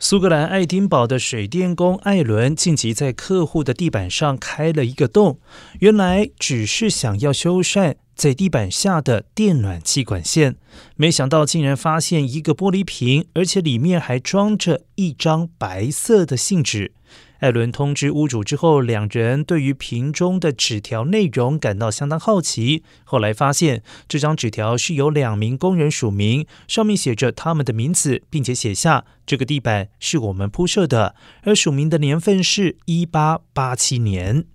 苏格兰爱丁堡的水电工艾伦近期在客户的地板上开了一个洞，原来只是想要修缮在地板下的电暖气管线，没想到竟然发现一个玻璃瓶，而且里面还装着一张白色的信纸。艾伦通知屋主之后，两人对于瓶中的纸条内容感到相当好奇。后来发现，这张纸条是由两名工人署名，上面写着他们的名字，并且写下这个地板是我们铺设的，而署名的年份是一八八七年。